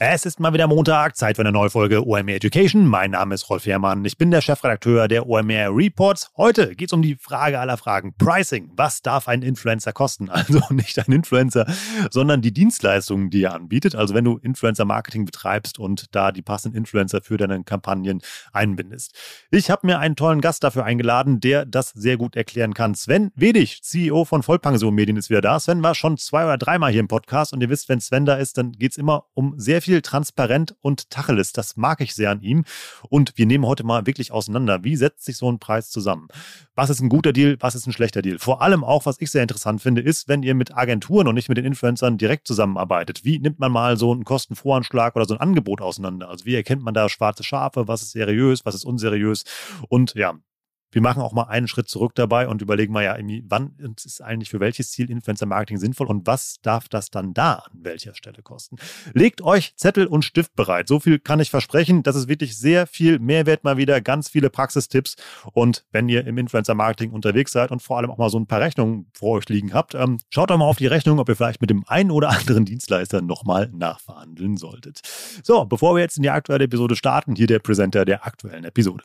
Es ist mal wieder Montag, Zeit für eine neue Folge OMR Education. Mein Name ist Rolf Herrmann. Ich bin der Chefredakteur der OMR Reports. Heute geht es um die Frage aller Fragen. Pricing. Was darf ein Influencer kosten? Also nicht ein Influencer, sondern die Dienstleistungen, die er anbietet. Also wenn du Influencer-Marketing betreibst und da die passenden Influencer für deine Kampagnen einbindest. Ich habe mir einen tollen Gast dafür eingeladen, der das sehr gut erklären kann. Sven Wedig, CEO von Vollpension Medien, ist wieder da. Sven war schon zwei oder dreimal hier im Podcast und ihr wisst, wenn Sven da ist, dann geht es immer um sehr viel viel transparent und Tacheles. Das mag ich sehr an ihm. Und wir nehmen heute mal wirklich auseinander. Wie setzt sich so ein Preis zusammen? Was ist ein guter Deal? Was ist ein schlechter Deal? Vor allem auch, was ich sehr interessant finde, ist, wenn ihr mit Agenturen und nicht mit den Influencern direkt zusammenarbeitet. Wie nimmt man mal so einen Kostenvoranschlag oder so ein Angebot auseinander? Also wie erkennt man da schwarze Schafe? Was ist seriös? Was ist unseriös? Und ja, wir machen auch mal einen Schritt zurück dabei und überlegen mal ja, wann ist eigentlich für welches Ziel Influencer-Marketing sinnvoll und was darf das dann da an welcher Stelle kosten. Legt euch Zettel und Stift bereit. So viel kann ich versprechen. Das ist wirklich sehr viel Mehrwert mal wieder, ganz viele Praxistipps. Und wenn ihr im Influencer-Marketing unterwegs seid und vor allem auch mal so ein paar Rechnungen vor euch liegen habt, ähm, schaut doch mal auf die Rechnung, ob ihr vielleicht mit dem einen oder anderen Dienstleister nochmal nachverhandeln solltet. So, bevor wir jetzt in die aktuelle Episode starten, hier der Präsenter der aktuellen Episode.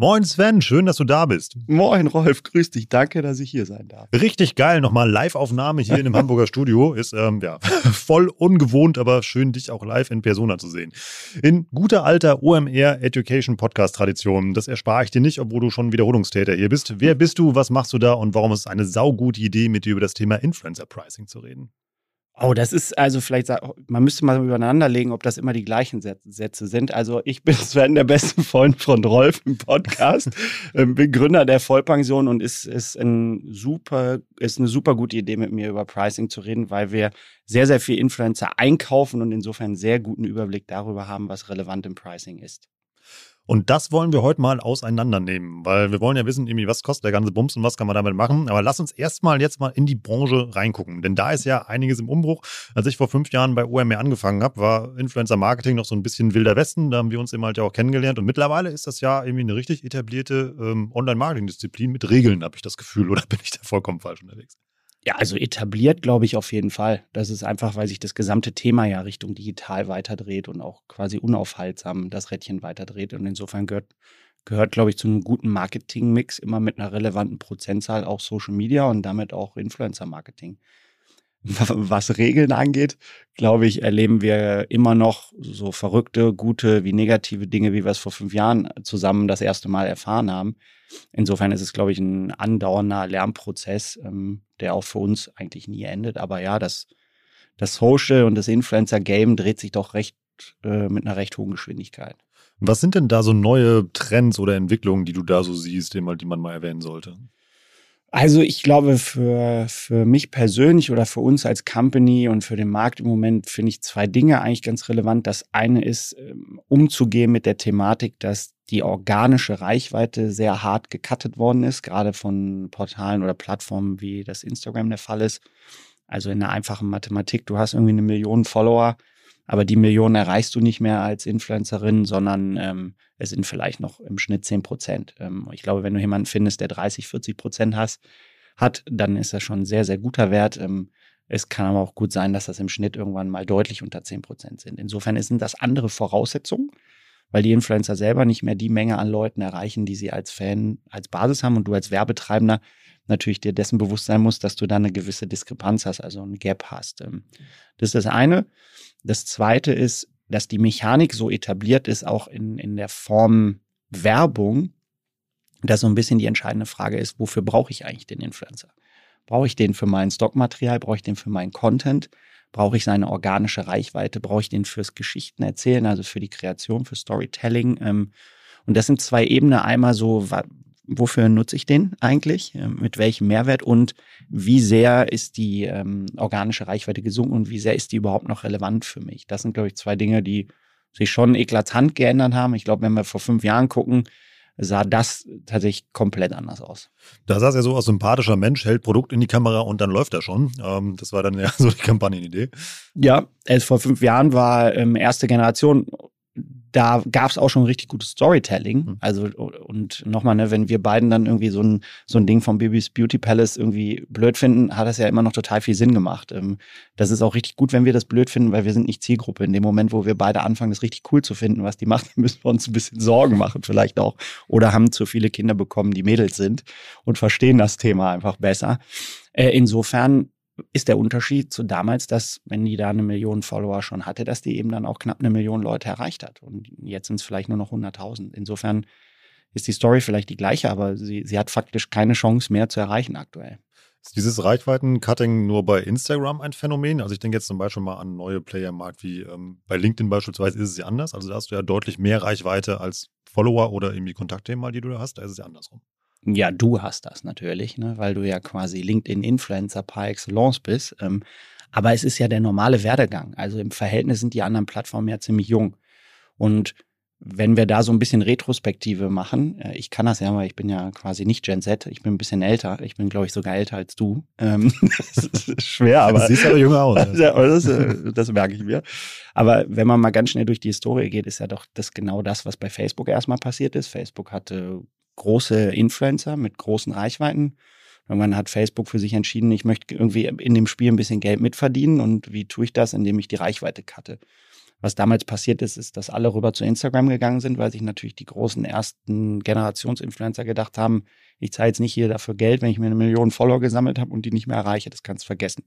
Moin Sven, schön, dass du da bist. Moin Rolf, grüß dich. Danke, dass ich hier sein darf. Richtig geil, nochmal Live-Aufnahme hier in dem Hamburger Studio. Ist ähm, ja voll ungewohnt, aber schön, dich auch live in Persona zu sehen. In guter alter OMR Education Podcast Tradition. Das erspare ich dir nicht, obwohl du schon Wiederholungstäter hier bist. Wer bist du, was machst du da und warum ist es eine saugute Idee, mit dir über das Thema Influencer Pricing zu reden? Oh, das ist also vielleicht, man müsste mal übereinander legen, ob das immer die gleichen Sätze sind. Also ich bin Sven, der beste Freund von Rolf im Podcast, ähm, bin Gründer der Vollpension und ist, ist, ein super, ist eine super gute Idee, mit mir über Pricing zu reden, weil wir sehr, sehr viel Influencer einkaufen und insofern einen sehr guten Überblick darüber haben, was relevant im Pricing ist. Und das wollen wir heute mal auseinandernehmen, weil wir wollen ja wissen, irgendwie, was kostet der ganze Bums und was kann man damit machen. Aber lass uns erstmal jetzt mal in die Branche reingucken, denn da ist ja einiges im Umbruch. Als ich vor fünf Jahren bei OMR angefangen habe, war Influencer Marketing noch so ein bisschen wilder Westen. Da haben wir uns eben halt ja auch kennengelernt. Und mittlerweile ist das ja irgendwie eine richtig etablierte ähm, Online-Marketing-Disziplin mit Regeln, habe ich das Gefühl. Oder bin ich da vollkommen falsch unterwegs? Ja, also etabliert glaube ich auf jeden Fall. Das ist einfach, weil sich das gesamte Thema ja Richtung digital weiterdreht und auch quasi unaufhaltsam das Rädchen weiterdreht. Und insofern gehört, gehört glaube ich, zu einem guten Marketing-Mix immer mit einer relevanten Prozentzahl auch Social Media und damit auch Influencer-Marketing. Was Regeln angeht, glaube ich, erleben wir immer noch so verrückte, gute wie negative Dinge, wie wir es vor fünf Jahren zusammen das erste Mal erfahren haben. Insofern ist es, glaube ich, ein andauernder Lernprozess, ähm, der auch für uns eigentlich nie endet. Aber ja, das, das Social und das Influencer-Game dreht sich doch recht äh, mit einer recht hohen Geschwindigkeit. Was sind denn da so neue Trends oder Entwicklungen, die du da so siehst, die man mal erwähnen sollte? Also ich glaube, für, für mich persönlich oder für uns als Company und für den Markt im Moment finde ich zwei Dinge eigentlich ganz relevant. Das eine ist, ähm, umzugehen mit der Thematik, dass die organische Reichweite sehr hart gecuttet worden ist, gerade von Portalen oder Plattformen wie das Instagram der Fall ist. Also in der einfachen Mathematik, du hast irgendwie eine Million Follower, aber die Millionen erreichst du nicht mehr als Influencerin, sondern ähm, es sind vielleicht noch im Schnitt 10 Prozent. Ähm, ich glaube, wenn du jemanden findest, der 30, 40 Prozent hast, hat, dann ist das schon ein sehr, sehr guter Wert. Ähm, es kann aber auch gut sein, dass das im Schnitt irgendwann mal deutlich unter 10 Prozent sind. Insofern sind das andere Voraussetzungen weil die Influencer selber nicht mehr die Menge an Leuten erreichen, die sie als Fan, als Basis haben und du als Werbetreibender natürlich dir dessen bewusst sein musst, dass du da eine gewisse Diskrepanz hast, also ein Gap hast. Ähm, das ist das eine. Das zweite ist, dass die Mechanik so etabliert ist, auch in, in der Form Werbung, dass so ein bisschen die entscheidende Frage ist, wofür brauche ich eigentlich den Influencer? Brauche ich den für mein Stockmaterial? Brauche ich den für meinen Content? Brauche ich seine organische Reichweite? Brauche ich den fürs Geschichten erzählen, also für die Kreation, für Storytelling? Ähm, und das sind zwei Ebenen. Einmal so, wofür nutze ich den eigentlich? Ähm, mit welchem Mehrwert? Und wie sehr ist die ähm, organische Reichweite gesunken und wie sehr ist die überhaupt noch relevant für mich? Das sind, glaube ich, zwei Dinge, die sich schon eklatant geändert haben. Ich glaube, wenn wir vor fünf Jahren gucken, sah das tatsächlich komplett anders aus. Da es ja so aus, sympathischer Mensch hält Produkt in die Kamera und dann läuft er schon. Ähm, das war dann ja so die Kampagnenidee. Ja, es vor fünf Jahren war ähm, erste Generation da gab es auch schon richtig gutes Storytelling. Mhm. Also, und nochmal, ne, wenn wir beiden dann irgendwie so ein, so ein Ding vom Bibis Beauty Palace irgendwie blöd finden, hat das ja immer noch total viel Sinn gemacht. Ähm, das ist auch richtig gut, wenn wir das blöd finden, weil wir sind nicht Zielgruppe. In dem Moment, wo wir beide anfangen, das richtig cool zu finden, was die macht, müssen wir uns ein bisschen Sorgen machen, vielleicht auch. Oder haben zu viele Kinder bekommen, die Mädels sind und verstehen das Thema einfach besser. Äh, insofern ist der Unterschied zu damals, dass, wenn die da eine Million Follower schon hatte, dass die eben dann auch knapp eine Million Leute erreicht hat. Und jetzt sind es vielleicht nur noch 100.000. Insofern ist die Story vielleicht die gleiche, aber sie, sie hat faktisch keine Chance mehr zu erreichen aktuell. Ist dieses Reichweiten-Cutting nur bei Instagram ein Phänomen? Also ich denke jetzt zum Beispiel mal an neue Player im Markt wie ähm, bei LinkedIn beispielsweise ist es ja anders. Also da hast du ja deutlich mehr Reichweite als Follower oder irgendwie Kontaktthemen, die du da hast. Da ist es ja andersrum. Ja, du hast das natürlich, ne? weil du ja quasi LinkedIn-Influencer par excellence bist. Ähm, aber es ist ja der normale Werdegang. Also im Verhältnis sind die anderen Plattformen ja ziemlich jung. Und wenn wir da so ein bisschen Retrospektive machen, äh, ich kann das ja, weil ich bin ja quasi nicht Gen Z, ich bin ein bisschen älter. Ich bin, glaube ich, sogar älter als du. Ähm, das ist schwer, aber. Du siehst aber jünger aus. Ja, das, äh, das merke ich mir. Aber wenn man mal ganz schnell durch die Historie geht, ist ja doch das genau das, was bei Facebook erstmal passiert ist. Facebook hatte große Influencer mit großen Reichweiten. Irgendwann hat Facebook für sich entschieden, ich möchte irgendwie in dem Spiel ein bisschen Geld mitverdienen. Und wie tue ich das? Indem ich die Reichweite cutte. Was damals passiert ist, ist, dass alle rüber zu Instagram gegangen sind, weil sich natürlich die großen ersten Generationsinfluencer gedacht haben, ich zahle jetzt nicht hier dafür Geld, wenn ich mir eine Million Follower gesammelt habe und die nicht mehr erreiche, das kannst du vergessen.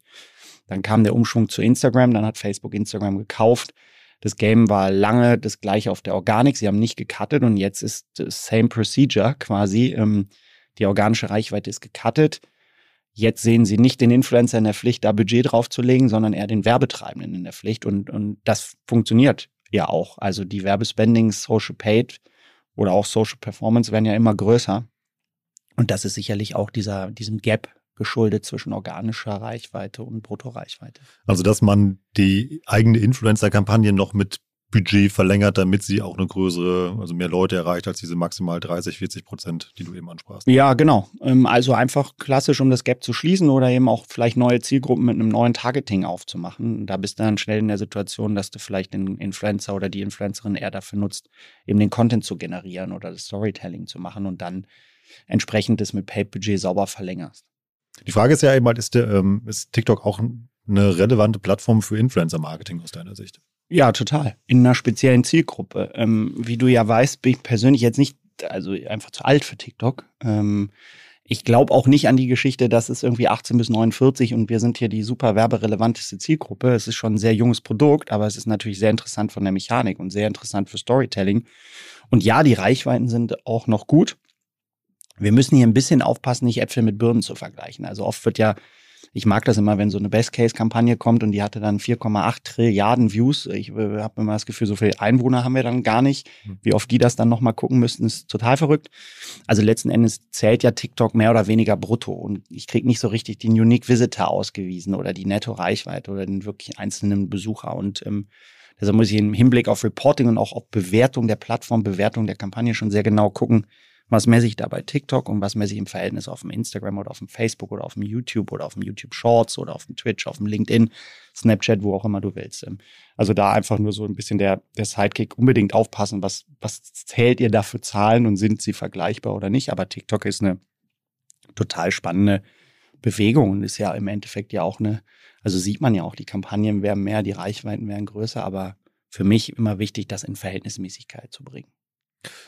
Dann kam der Umschwung zu Instagram, dann hat Facebook Instagram gekauft. Das Game war lange das gleiche auf der Organik. Sie haben nicht gecuttet und jetzt ist das same procedure quasi. Ähm, die organische Reichweite ist gecuttet. Jetzt sehen sie nicht den Influencer in der Pflicht, da Budget draufzulegen, sondern eher den Werbetreibenden in der Pflicht. Und, und das funktioniert ja auch. Also die Werbespendings, Social Paid oder auch Social Performance werden ja immer größer. Und das ist sicherlich auch dieser, diesem Gap geschuldet zwischen organischer Reichweite und Bruttoreichweite. Also, dass man die eigene Influencer-Kampagne noch mit Budget verlängert, damit sie auch eine größere, also mehr Leute erreicht als diese maximal 30, 40 Prozent, die du eben ansprachst. Ja, genau. Ähm, also einfach klassisch, um das Gap zu schließen oder eben auch vielleicht neue Zielgruppen mit einem neuen Targeting aufzumachen. Da bist du dann schnell in der Situation, dass du vielleicht den Influencer oder die Influencerin eher dafür nutzt, eben den Content zu generieren oder das Storytelling zu machen und dann entsprechend das mit Paid-Budget sauber verlängerst. Die Frage ist ja eben halt, ist, ähm, ist TikTok auch eine relevante Plattform für Influencer-Marketing aus deiner Sicht? Ja, total. In einer speziellen Zielgruppe. Ähm, wie du ja weißt, bin ich persönlich jetzt nicht, also einfach zu alt für TikTok. Ähm, ich glaube auch nicht an die Geschichte, dass es irgendwie 18 bis 49 und wir sind hier die super werberelevanteste Zielgruppe. Es ist schon ein sehr junges Produkt, aber es ist natürlich sehr interessant von der Mechanik und sehr interessant für Storytelling. Und ja, die Reichweiten sind auch noch gut. Wir müssen hier ein bisschen aufpassen, nicht Äpfel mit Birnen zu vergleichen. Also oft wird ja, ich mag das immer, wenn so eine Best-Case-Kampagne kommt und die hatte dann 4,8 Trilliarden Views. Ich äh, habe immer das Gefühl, so viele Einwohner haben wir dann gar nicht. Hm. Wie oft die das dann nochmal gucken müssten, ist total verrückt. Also letzten Endes zählt ja TikTok mehr oder weniger brutto und ich kriege nicht so richtig den Unique Visitor ausgewiesen oder die Netto-Reichweite oder den wirklich einzelnen Besucher. Und ähm, Deshalb muss ich im Hinblick auf Reporting und auch auf Bewertung der Plattform, Bewertung der Kampagne schon sehr genau gucken, was messe ich da bei TikTok und was messe ich im Verhältnis auf dem Instagram oder auf dem Facebook oder auf dem YouTube oder auf dem YouTube Shorts oder auf dem Twitch, auf dem LinkedIn, Snapchat, wo auch immer du willst. Ähm, also da einfach nur so ein bisschen der, der Sidekick, unbedingt aufpassen, was, was zählt ihr da für Zahlen und sind sie vergleichbar oder nicht. Aber TikTok ist eine total spannende Bewegung und ist ja im Endeffekt ja auch eine, also sieht man ja auch, die Kampagnen werden mehr, die Reichweiten werden größer, aber für mich immer wichtig, das in Verhältnismäßigkeit zu bringen.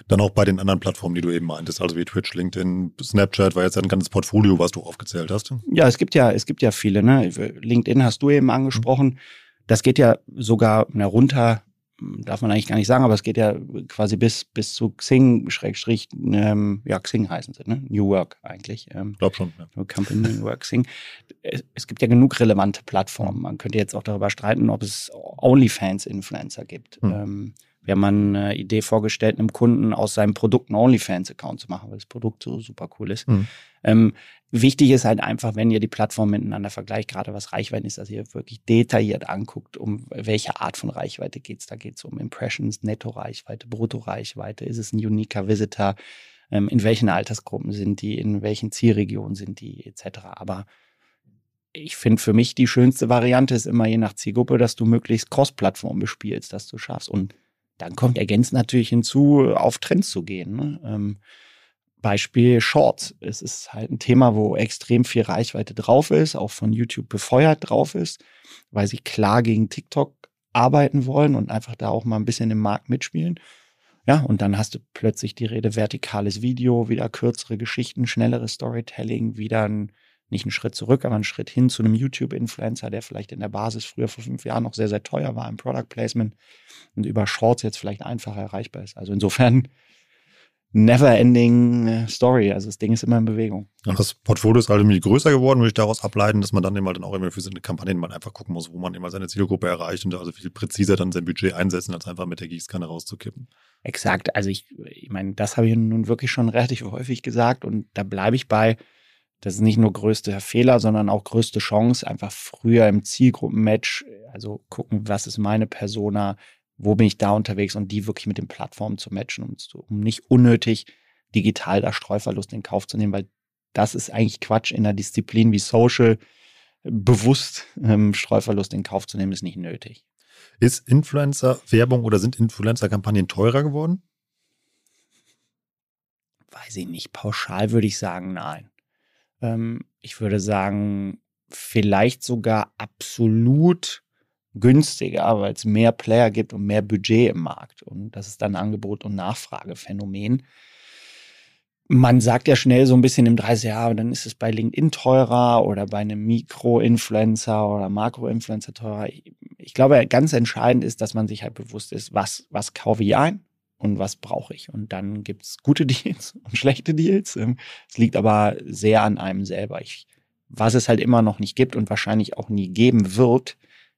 Dann auch bei den anderen Plattformen, die du eben meintest, also wie Twitch, LinkedIn, Snapchat, war jetzt ein ganzes Portfolio, was du aufgezählt hast. Ja, es gibt ja, es gibt ja viele, ne? LinkedIn hast du eben angesprochen. Das geht ja sogar na, runter, darf man eigentlich gar nicht sagen, aber es geht ja quasi bis, bis zu Xing, Schrägstrich, ähm, ja, Xing heißen sie, ne? New Work eigentlich. Ähm, Glaub schon, ja. Company New Work, Xing. Es, es, gibt ja genug relevante Plattformen. Man könnte jetzt auch darüber streiten, ob es OnlyFans-Influencer gibt. Hm. Ähm, wir haben eine Idee vorgestellt, einem Kunden aus seinem Produkt einen OnlyFans-Account zu machen, weil das Produkt so super cool ist. Mhm. Ähm, wichtig ist halt einfach, wenn ihr die Plattformen miteinander vergleicht, gerade was Reichweite ist, dass ihr wirklich detailliert anguckt, um welche Art von Reichweite geht's. Da geht's um Impressions, Netto-Reichweite, Brutto-Reichweite, ist es ein uniker Visitor, ähm, in welchen Altersgruppen sind die, in welchen Zielregionen sind die, etc. Aber ich finde für mich die schönste Variante ist immer je nach Zielgruppe, dass du möglichst Cross-Plattform bespielst, dass du schaffst. Und dann kommt ergänzend natürlich hinzu, auf Trends zu gehen. Ne? Ähm, Beispiel Shorts. Es ist halt ein Thema, wo extrem viel Reichweite drauf ist, auch von YouTube befeuert drauf ist, weil sie klar gegen TikTok arbeiten wollen und einfach da auch mal ein bisschen im Markt mitspielen. Ja, und dann hast du plötzlich die Rede vertikales Video, wieder kürzere Geschichten, schnelleres Storytelling, wieder ein nicht einen Schritt zurück, aber einen Schritt hin zu einem YouTube-Influencer, der vielleicht in der Basis früher vor fünf Jahren noch sehr, sehr teuer war im Product Placement und über Shorts jetzt vielleicht einfacher erreichbar ist. Also insofern never ending äh, Story. Also das Ding ist immer in Bewegung. Und das Portfolio ist halt irgendwie größer geworden, würde ich daraus ableiten, dass man dann immer dann auch immer für seine Kampagnen mal einfach gucken muss, wo man immer seine Zielgruppe erreicht und also viel präziser dann sein Budget einsetzen, als einfach mit der Gießkanne rauszukippen. Exakt. Also ich, ich meine, das habe ich nun wirklich schon relativ häufig gesagt und da bleibe ich bei das ist nicht nur größter Fehler, sondern auch größte Chance, einfach früher im Zielgruppenmatch, also gucken, was ist meine Persona, wo bin ich da unterwegs und die wirklich mit den Plattformen zu matchen, um, zu, um nicht unnötig digital da Streuverlust in Kauf zu nehmen, weil das ist eigentlich Quatsch in einer Disziplin wie Social. Bewusst ähm, Streuverlust in Kauf zu nehmen, ist nicht nötig. Ist Influencer-Werbung oder sind Influencer-Kampagnen teurer geworden? Weiß ich nicht. Pauschal würde ich sagen, nein. Ähm, ich würde sagen, vielleicht sogar absolut günstiger, weil es mehr Player gibt und mehr Budget im Markt. Und das ist dann Angebot- und Nachfragephänomen. Man sagt ja schnell so ein bisschen im 30 Jahre, dann ist es bei LinkedIn teurer oder bei einem Mikro-Influencer oder Makro-Influencer teurer. Ich glaube, ganz entscheidend ist, dass man sich halt bewusst ist, was, was kaufe ich ein und was brauche ich. Und dann gibt es gute Deals und schlechte Deals. Ähm, es liegt aber sehr an einem selber. Ich, was es halt immer noch nicht gibt und wahrscheinlich auch nie geben wird,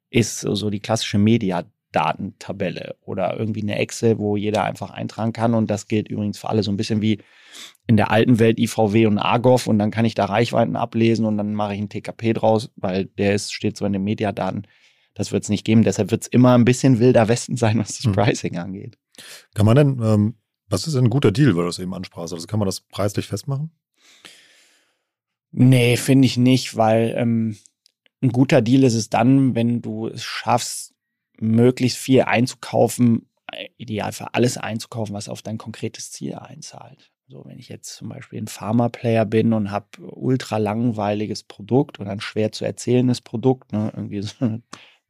ist so die klassische Mediadatentabelle oder irgendwie eine Excel, wo jeder einfach eintragen kann. Und das gilt übrigens für alle so ein bisschen wie in der alten Welt IVW und Argov und dann kann ich da Reichweiten ablesen und dann mache ich einen TKP draus, weil der ist, steht so in den Mediadaten. Das wird es nicht geben. Deshalb wird es immer ein bisschen wilder Westen sein, was das hm. Pricing angeht. Kann man denn, ähm, was ist denn ein guter Deal, weil du das eben ansprachst? Also kann man das preislich festmachen? Nee, finde ich nicht, weil ähm, ein guter Deal ist es dann, wenn du es schaffst, möglichst viel einzukaufen, äh, ideal für alles einzukaufen, was auf dein konkretes Ziel einzahlt. So, wenn ich jetzt zum Beispiel ein Pharma-Player bin und habe ultra langweiliges Produkt oder ein schwer zu erzählendes Produkt, ne, irgendwie so eine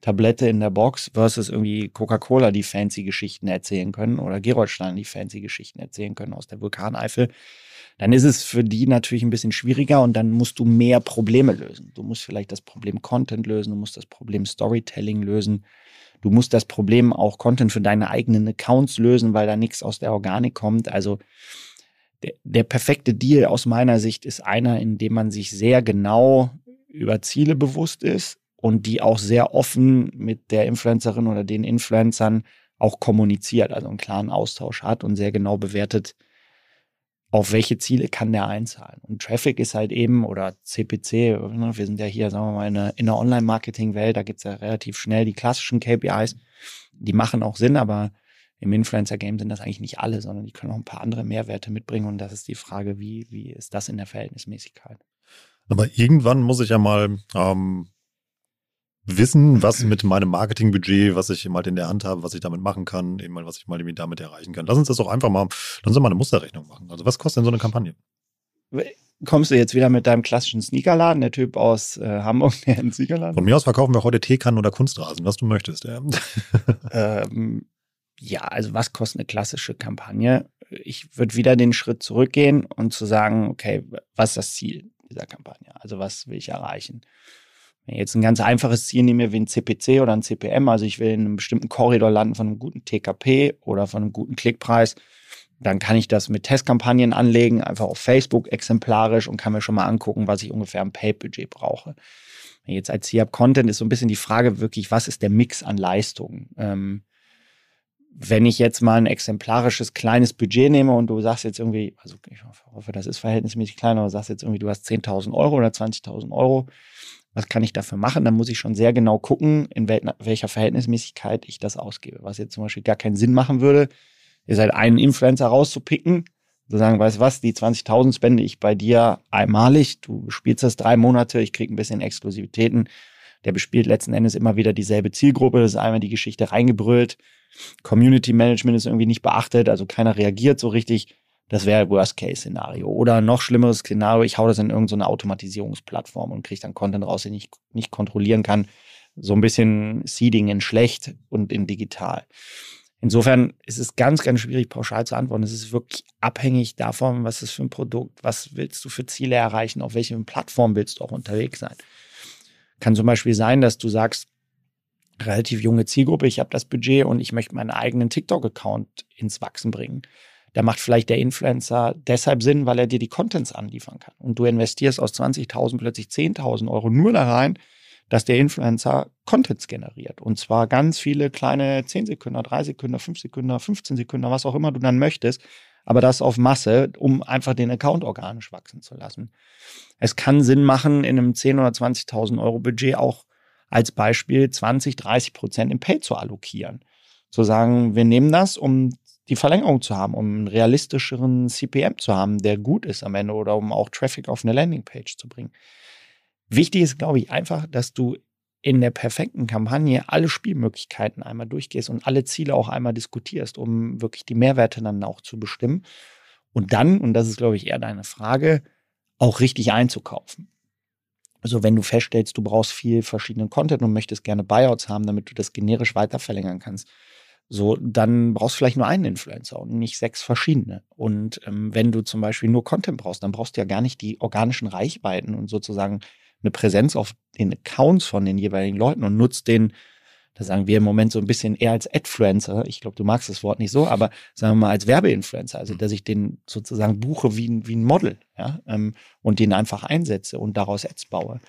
Tablette in der Box versus irgendwie Coca-Cola, die fancy Geschichten erzählen können oder Gerolstein, die fancy Geschichten erzählen können aus der Vulkaneifel, dann ist es für die natürlich ein bisschen schwieriger und dann musst du mehr Probleme lösen. Du musst vielleicht das Problem Content lösen, du musst das Problem Storytelling lösen, du musst das Problem auch Content für deine eigenen Accounts lösen, weil da nichts aus der Organik kommt. Also der, der perfekte Deal aus meiner Sicht ist einer, in dem man sich sehr genau über Ziele bewusst ist, und die auch sehr offen mit der Influencerin oder den Influencern auch kommuniziert, also einen klaren Austausch hat und sehr genau bewertet, auf welche Ziele kann der einzahlen. Und Traffic ist halt eben, oder CPC, ne, wir sind ja hier, sagen wir mal, in der, in der Online-Marketing-Welt, da gibt's ja relativ schnell die klassischen KPIs, die machen auch Sinn, aber im Influencer-Game sind das eigentlich nicht alle, sondern die können auch ein paar andere Mehrwerte mitbringen. Und das ist die Frage, wie, wie ist das in der Verhältnismäßigkeit? Aber irgendwann muss ich ja mal ähm, wissen, was mit meinem Marketingbudget, was ich eben halt in der Hand habe, was ich damit machen kann, eben mal, was ich mal damit erreichen kann. Lass uns das doch einfach mal, lass uns mal eine Musterrechnung machen. Also was kostet denn so eine Kampagne? Kommst du jetzt wieder mit deinem klassischen Sneakerladen, der Typ aus äh, Hamburg, der einen Sneakerladen? Von mir aus verkaufen wir heute Teekannen oder Kunstrasen, was du möchtest. Ja. ähm, ja, also was kostet eine klassische Kampagne? Ich würde wieder den Schritt zurückgehen und zu sagen, okay, was ist das Ziel dieser Kampagne? Also was will ich erreichen? Wenn ich jetzt ein ganz einfaches Ziel nehme wie ein CPC oder ein CPM, also ich will in einem bestimmten Korridor landen von einem guten TKP oder von einem guten Klickpreis, dann kann ich das mit Testkampagnen anlegen, einfach auf Facebook exemplarisch und kann mir schon mal angucken, was ich ungefähr am Pay-Budget brauche. Jetzt als C-Up-Content ist so ein bisschen die Frage wirklich, was ist der Mix an Leistungen? Ähm, wenn ich jetzt mal ein exemplarisches kleines Budget nehme und du sagst jetzt irgendwie, also ich hoffe, das ist verhältnismäßig klein, aber sagst jetzt irgendwie, du hast 10.000 Euro oder 20.000 Euro, was kann ich dafür machen? Dann muss ich schon sehr genau gucken, in welcher Verhältnismäßigkeit ich das ausgebe. Was jetzt zum Beispiel gar keinen Sinn machen würde, ist halt einen Influencer rauszupicken, zu sagen, weißt du was, die 20.000 spende ich bei dir einmalig, du spielst das drei Monate, ich krieg ein bisschen Exklusivitäten. Der bespielt letzten Endes immer wieder dieselbe Zielgruppe, das ist einmal die Geschichte reingebrüllt. Community Management ist irgendwie nicht beachtet, also keiner reagiert so richtig. Das wäre Worst-Case-Szenario. Oder noch schlimmeres Szenario, ich hau das in irgendeine Automatisierungsplattform und kriege dann Content raus, den ich nicht kontrollieren kann. So ein bisschen Seeding in schlecht und in digital. Insofern ist es ganz, ganz schwierig, pauschal zu antworten. Es ist wirklich abhängig davon, was ist für ein Produkt, was willst du für Ziele erreichen, auf welchen Plattform willst du auch unterwegs sein. Kann zum Beispiel sein, dass du sagst, relativ junge Zielgruppe, ich habe das Budget und ich möchte meinen eigenen TikTok-Account ins Wachsen bringen. Da macht vielleicht der Influencer deshalb Sinn, weil er dir die Contents anliefern kann. Und du investierst aus 20.000 plötzlich 10.000 Euro nur da rein, dass der Influencer Contents generiert. Und zwar ganz viele kleine 10 Sekunden, 3 Sekunden, 5 Sekunden, 15 Sekunden, was auch immer du dann möchtest. Aber das auf Masse, um einfach den Account organisch wachsen zu lassen. Es kann Sinn machen, in einem 10.000 oder 20.000 Euro Budget auch als Beispiel 20, 30 Prozent im Pay zu allokieren. Zu sagen, wir nehmen das, um die Verlängerung zu haben, um einen realistischeren CPM zu haben, der gut ist am Ende oder um auch Traffic auf eine Landingpage zu bringen. Wichtig ist, glaube ich, einfach, dass du in der perfekten Kampagne alle Spielmöglichkeiten einmal durchgehst und alle Ziele auch einmal diskutierst, um wirklich die Mehrwerte dann auch zu bestimmen. Und dann, und das ist, glaube ich, eher deine Frage, auch richtig einzukaufen. Also wenn du feststellst, du brauchst viel verschiedenen Content und möchtest gerne Buyouts haben, damit du das generisch weiter verlängern kannst, so, dann brauchst du vielleicht nur einen Influencer und nicht sechs verschiedene. Und ähm, wenn du zum Beispiel nur Content brauchst, dann brauchst du ja gar nicht die organischen Reichweiten und sozusagen eine Präsenz auf den Accounts von den jeweiligen Leuten und nutzt den da sagen wir im Moment so ein bisschen eher als Adfluencer, ich glaube, du magst das Wort nicht so, aber sagen wir mal als Werbeinfluencer, also dass ich den sozusagen buche wie ein, wie ein Model, ja, ähm, und den einfach einsetze und daraus Ads baue.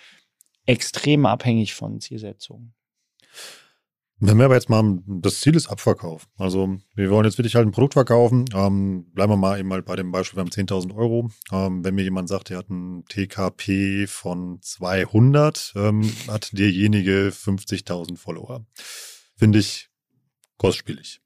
Extrem abhängig von Zielsetzungen. Wenn wir aber jetzt mal, das Ziel ist Abverkauf. Also wir wollen jetzt wirklich halt ein Produkt verkaufen. Ähm, bleiben wir mal eben mal bei dem Beispiel, wir haben 10.000 Euro. Ähm, wenn mir jemand sagt, er hat ein TKP von 200, ähm, hat derjenige 50.000 Follower. Finde ich kostspielig.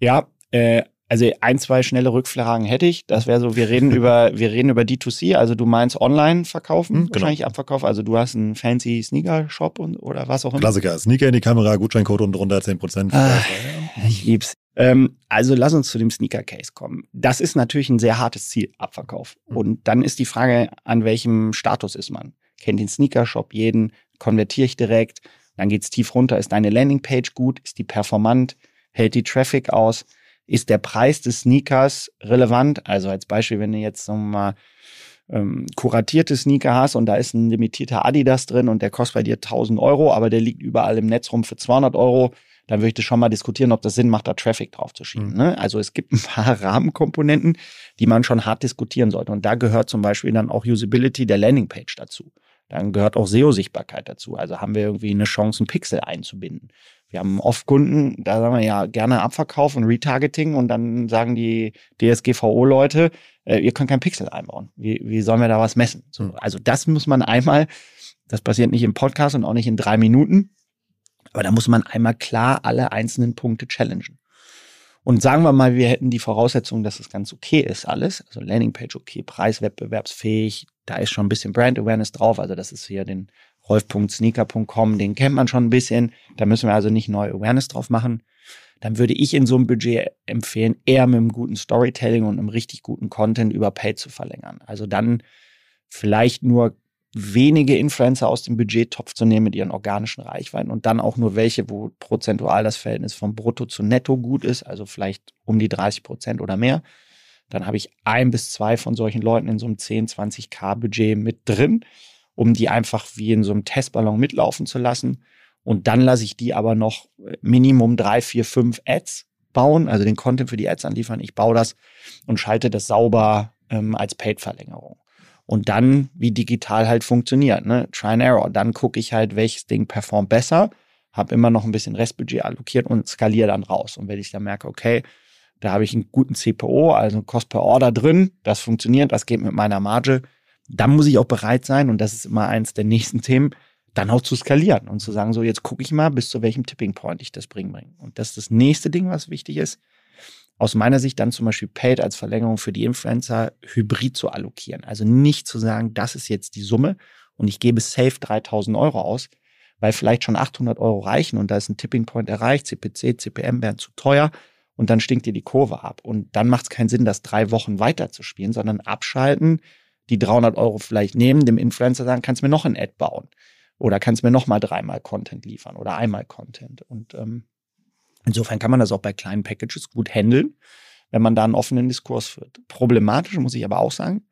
Ja, äh, also ein, zwei schnelle Rückfragen hätte ich. Das wäre so, wir reden über, wir reden über D2C, also du meinst online verkaufen, genau. wahrscheinlich Abverkauf. Also du hast einen fancy Sneaker-Shop und oder was auch immer. Klassiker, Sneaker in die Kamera, Gutscheincode und drunter 10%. Ah, ich lieb's. Ähm, also lass uns zu dem Sneaker-Case kommen. Das ist natürlich ein sehr hartes Ziel, Abverkauf. Hm. Und dann ist die Frage, an welchem Status ist man? Kennt den Sneaker-Shop jeden? Konvertiere ich direkt? Dann geht's tief runter. Ist deine Landingpage gut? Ist die performant? Hält die Traffic aus? Ist der Preis des Sneakers relevant? Also als Beispiel, wenn du jetzt sagen wir mal ähm, kuratierte Sneaker hast und da ist ein limitierter Adidas drin und der kostet bei dir 1000 Euro, aber der liegt überall im Netz rum für 200 Euro, dann würde ich schon mal diskutieren, ob das Sinn macht, da Traffic drauf zu schieben. Mhm. Ne? Also es gibt ein paar Rahmenkomponenten, die man schon hart diskutieren sollte. Und da gehört zum Beispiel dann auch Usability der Landingpage dazu. Dann gehört auch SEO-Sichtbarkeit dazu. Also haben wir irgendwie eine Chance, einen Pixel einzubinden. Wir haben oft Kunden, da sagen wir ja gerne Abverkauf und Retargeting und dann sagen die DSGVO-Leute, äh, ihr könnt kein Pixel einbauen. Wie, wie sollen wir da was messen? So, hm. also das muss man einmal, das passiert nicht im Podcast und auch nicht in drei Minuten, aber da muss man einmal klar alle einzelnen Punkte challengen. Und sagen wir mal, wir hätten die Voraussetzung, dass es ganz okay ist, alles. Also Landingpage okay, preiswettbewerbsfähig, da ist schon ein bisschen Brand Awareness drauf. Also das ist hier den rolf.sneaker.com, den kennt man schon ein bisschen. Da müssen wir also nicht neu Awareness drauf machen. Dann würde ich in so einem Budget empfehlen, eher mit einem guten Storytelling und einem richtig guten Content über Paid zu verlängern. Also dann vielleicht nur wenige Influencer aus dem Budgettopf zu nehmen mit ihren organischen Reichweiten und dann auch nur welche, wo prozentual das Verhältnis vom Brutto zu Netto gut ist, also vielleicht um die 30 Prozent oder mehr. Dann habe ich ein bis zwei von solchen Leuten in so einem 10, 20k Budget mit drin, um die einfach wie in so einem Testballon mitlaufen zu lassen. Und dann lasse ich die aber noch Minimum drei, vier, fünf Ads bauen, also den Content für die Ads anliefern. Ich baue das und schalte das sauber ähm, als Paid-Verlängerung. Und dann, wie digital halt funktioniert, ne? Try and Error. Dann gucke ich halt, welches Ding performt besser, habe immer noch ein bisschen Restbudget allokiert und skaliere dann raus. Und wenn ich dann merke, okay, da habe ich einen guten CPO, also Cost per Order drin, das funktioniert, das geht mit meiner Marge, dann muss ich auch bereit sein, und das ist immer eins der nächsten Themen, dann auch zu skalieren und zu sagen, so jetzt gucke ich mal, bis zu welchem Tipping Point ich das bringe. Und das ist das nächste Ding, was wichtig ist aus meiner Sicht dann zum Beispiel Paid als Verlängerung für die Influencer hybrid zu allokieren. Also nicht zu sagen, das ist jetzt die Summe und ich gebe safe 3000 Euro aus, weil vielleicht schon 800 Euro reichen und da ist ein Tipping Point erreicht, CPC, CPM wären zu teuer und dann stinkt dir die Kurve ab. Und dann macht es keinen Sinn, das drei Wochen weiterzuspielen, sondern abschalten, die 300 Euro vielleicht nehmen, dem Influencer sagen, kannst mir noch ein Ad bauen oder kannst mir noch mal dreimal Content liefern oder einmal Content. Und ähm, Insofern kann man das auch bei kleinen Packages gut handeln, wenn man da einen offenen Diskurs führt. Problematisch, muss ich aber auch sagen,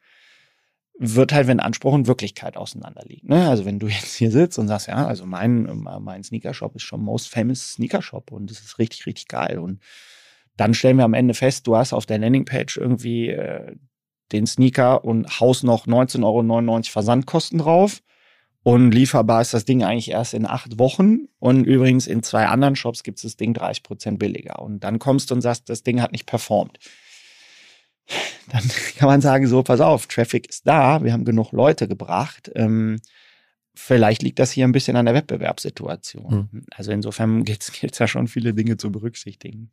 wird halt, wenn Anspruch und Wirklichkeit auseinanderliegen. Ne? Also wenn du jetzt hier sitzt und sagst, ja, also mein, mein Sneakershop ist schon most famous Sneakershop und das ist richtig, richtig geil. Und dann stellen wir am Ende fest, du hast auf der Landingpage irgendwie äh, den Sneaker und haust noch 19,99 Euro Versandkosten drauf und lieferbar ist das Ding eigentlich erst in acht Wochen. Und übrigens in zwei anderen Shops gibt es das Ding 30 Prozent billiger. Und dann kommst du und sagst, das Ding hat nicht performt. Dann kann man sagen, so, pass auf, Traffic ist da, wir haben genug Leute gebracht. Ähm, vielleicht liegt das hier ein bisschen an der Wettbewerbssituation. Mhm. Also insofern gibt es ja schon viele Dinge zu berücksichtigen.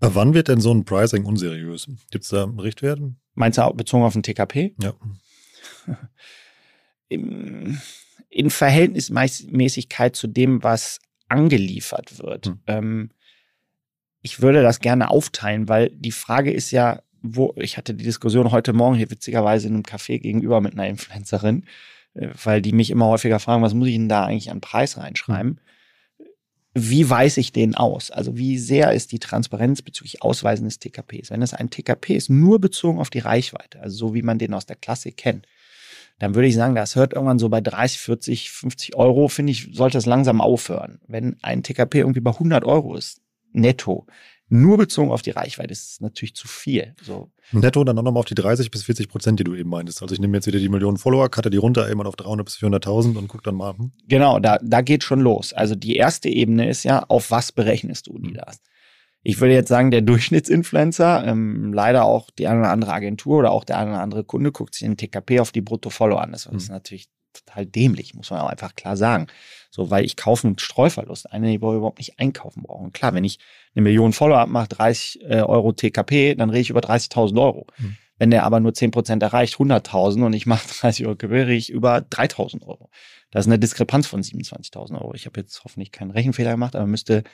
Wann wird denn so ein Pricing unseriös? Gibt es da Richtwerte? Meinst du bezogen auf den TKP? Ja. in Verhältnismäßigkeit zu dem, was angeliefert wird. Hm. Ähm, ich würde das gerne aufteilen, weil die Frage ist ja, wo, ich hatte die Diskussion heute Morgen hier witzigerweise in einem Café gegenüber mit einer Influencerin, äh, weil die mich immer häufiger fragen, was muss ich denn da eigentlich an Preis reinschreiben? Hm wie weise ich den aus? Also wie sehr ist die Transparenz bezüglich Ausweisen des TKPs? Wenn es ein TKP ist, nur bezogen auf die Reichweite, also so wie man den aus der Klasse kennt, dann würde ich sagen, das hört irgendwann so bei 30, 40, 50 Euro, finde ich, sollte es langsam aufhören. Wenn ein TKP irgendwie bei 100 Euro ist, netto, nur bezogen auf die Reichweite ist es natürlich zu viel. So. Netto dann auch nochmal auf die 30 bis 40 Prozent, die du eben meintest. Also ich nehme jetzt wieder die Millionen Follower, cutte die runter eben auf 300 bis 400.000 und gucke dann mal. Hm. Genau, da, da geht schon los. Also die erste Ebene ist ja, auf was berechnest du die hm. das? Ich würde jetzt sagen, der Durchschnittsinfluencer, ähm, leider auch die eine oder andere Agentur oder auch der eine oder andere Kunde guckt sich den TKP auf die Brutto-Follower an. Das ist hm. natürlich total dämlich, muss man auch einfach klar sagen. So, weil ich kaufe einen Streuverlust, einen, den wir überhaupt nicht einkaufen brauchen. Klar, wenn ich eine Million Follower habe, mache 30 äh, Euro TKP, dann rede ich über 30.000 Euro. Mhm. Wenn der aber nur 10% erreicht, 100.000 und ich mache 30 Euro rede ich über 3.000 Euro. Das ist eine Diskrepanz von 27.000 Euro. Ich habe jetzt hoffentlich keinen Rechenfehler gemacht, aber müsste,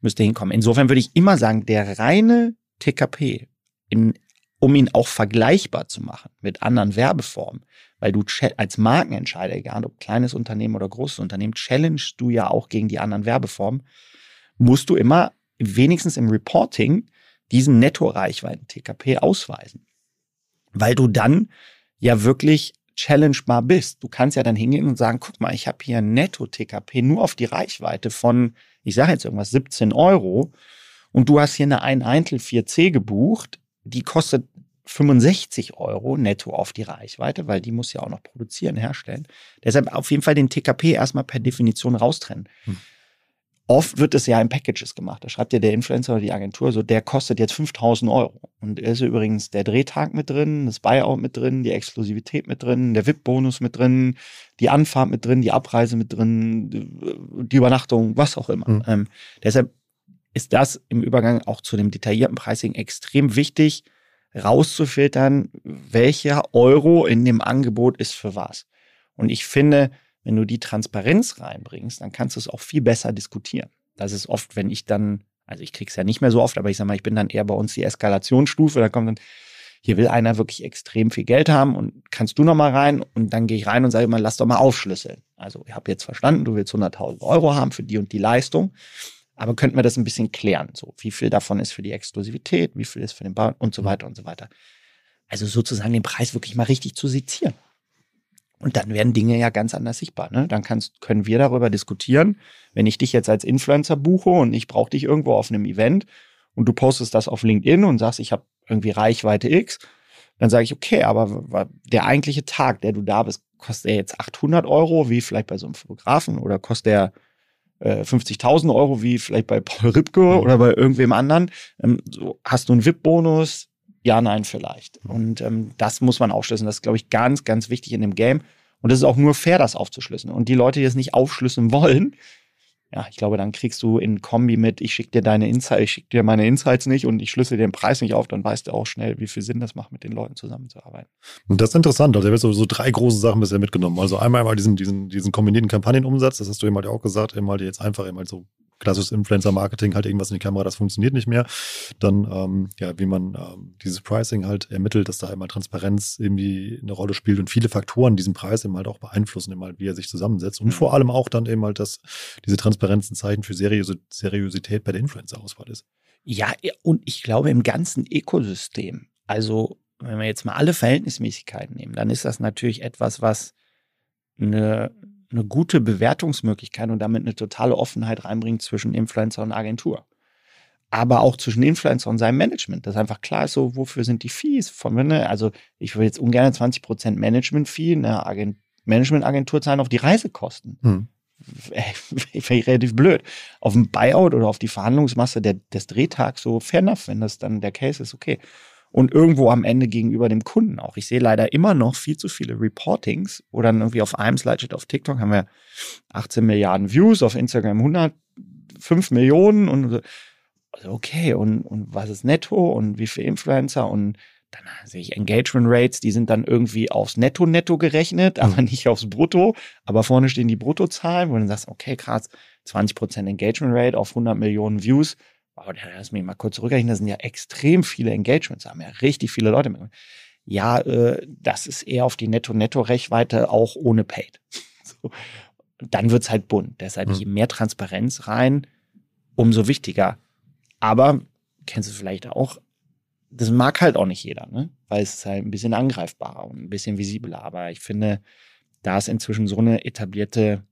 müsste hinkommen. Insofern würde ich immer sagen, der reine TKP, in, um ihn auch vergleichbar zu machen mit anderen Werbeformen, weil du als Markenentscheider, egal ob kleines Unternehmen oder großes Unternehmen, challengest du ja auch gegen die anderen Werbeformen, musst du immer wenigstens im Reporting diesen Netto-Reichweiten-TKP ausweisen. Weil du dann ja wirklich challengebar bist. Du kannst ja dann hingehen und sagen, guck mal, ich habe hier Netto-TKP nur auf die Reichweite von, ich sage jetzt irgendwas, 17 Euro und du hast hier eine 1 Eintel 4C gebucht, die kostet 65 Euro netto auf die Reichweite, weil die muss ja auch noch produzieren, herstellen. Deshalb auf jeden Fall den TKP erstmal per Definition raustrennen. Hm. Oft wird es ja in Packages gemacht. Da schreibt ja der Influencer oder die Agentur so, der kostet jetzt 5000 Euro. Und ist übrigens der Drehtag mit drin, das Buyout mit drin, die Exklusivität mit drin, der VIP-Bonus mit drin, die Anfahrt mit drin, die Abreise mit drin, die Übernachtung, was auch immer. Mhm. Ähm, deshalb ist das im Übergang auch zu dem detaillierten Pricing extrem wichtig, rauszufiltern, welcher Euro in dem Angebot ist für was. Und ich finde, wenn du die Transparenz reinbringst, dann kannst du es auch viel besser diskutieren. Das ist oft, wenn ich dann, also ich krieg's ja nicht mehr so oft, aber ich sag mal, ich bin dann eher bei uns die Eskalationsstufe, da kommt dann, hier will einer wirklich extrem viel Geld haben und kannst du noch mal rein und dann gehe ich rein und sage immer, lass doch mal aufschlüsseln. Also ich habe jetzt verstanden, du willst 100.000 Euro haben für die und die Leistung aber könnten wir das ein bisschen klären? So, wie viel davon ist für die Exklusivität, wie viel ist für den Bau und so mhm. weiter und so weiter. Also sozusagen den Preis wirklich mal richtig zu sezieren. Und dann werden Dinge ja ganz anders sichtbar. Ne? Dann kannst, können wir darüber diskutieren, wenn ich dich jetzt als Influencer buche und ich brauche dich irgendwo auf einem Event und du postest das auf LinkedIn und sagst, ich habe irgendwie Reichweite X, dann sage ich, okay, aber der eigentliche Tag, der du da bist, kostet er jetzt 800 Euro, wie vielleicht bei so einem Fotografen, oder kostet er 50.000 äh, Euro wie vielleicht bei Paul Ripke mhm. oder bei irgendwem anderen. Ähm, so, hast du einen VIP-Bonus? Ja, nein, vielleicht. Mhm. Und ähm, das muss man aufschlüsseln. Das ist, glaube ich, ganz, ganz wichtig in dem Game. Und es ist auch nur fair, das aufzuschlüsseln. Und die Leute, die es nicht aufschlüsseln wollen, ja, ich glaube, dann kriegst du in Kombi mit, ich schicke dir deine Insights, ich schicke dir meine Insights nicht und ich schlüssel den Preis nicht auf, dann weißt du auch schnell, wie viel Sinn das macht, mit den Leuten zusammenzuarbeiten. Und das ist interessant. Also, ich habe so, so drei große Sachen bisher mitgenommen. Also einmal mal diesen, diesen, diesen kombinierten Kampagnenumsatz, das hast du eben halt auch gesagt, eben halt jetzt einfach eben halt so klassisches Influencer-Marketing, halt irgendwas in die Kamera, das funktioniert nicht mehr. Dann, ähm, ja, wie man ähm, dieses Pricing halt ermittelt, dass da einmal Transparenz irgendwie eine Rolle spielt und viele Faktoren diesen Preis eben halt auch beeinflussen, eben halt, wie er sich zusammensetzt. Und mhm. vor allem auch dann eben halt, dass diese Transparenz ein Zeichen für Seriös Seriosität bei der Influencer-Auswahl ist. Ja, und ich glaube im ganzen Ökosystem, also wenn wir jetzt mal alle Verhältnismäßigkeiten nehmen, dann ist das natürlich etwas, was eine eine gute Bewertungsmöglichkeit und damit eine totale Offenheit reinbringt zwischen Influencer und Agentur. Aber auch zwischen Influencer und seinem Management, dass einfach klar ist, so, wofür sind die Fees von ne? Also, ich will jetzt ungern 20% Management-Fee, eine Agent Management-Agentur zahlen auf die Reisekosten. Hm. relativ blöd. Auf dem Buyout oder auf die Verhandlungsmasse der, des Drehtags so fair enough, wenn das dann der Case ist, okay und irgendwo am Ende gegenüber dem Kunden auch. Ich sehe leider immer noch viel zu viele Reportings, wo dann irgendwie auf einem Slideshow auf TikTok haben wir 18 Milliarden Views, auf Instagram 105 Millionen und also okay, und, und was ist netto und wie viele Influencer und dann sehe ich Engagement Rates, die sind dann irgendwie aufs Netto-Netto gerechnet, aber mhm. nicht aufs Brutto. Aber vorne stehen die Bruttozahlen, wo du dann sagst, okay, krass, 20% Engagement Rate auf 100 Millionen Views wow, lass mich mal kurz zurückrechnen, das sind ja extrem viele Engagements, da haben ja richtig viele Leute mit. Ja, äh, das ist eher auf die Netto-Netto-Rechweite auch ohne Paid. so. Dann wird's halt bunt. Deshalb, mhm. je mehr Transparenz rein, umso wichtiger. Aber, kennst du vielleicht auch, das mag halt auch nicht jeder, ne? Weil es ist halt ein bisschen angreifbarer und ein bisschen visibler. Aber ich finde, da ist inzwischen so eine etablierte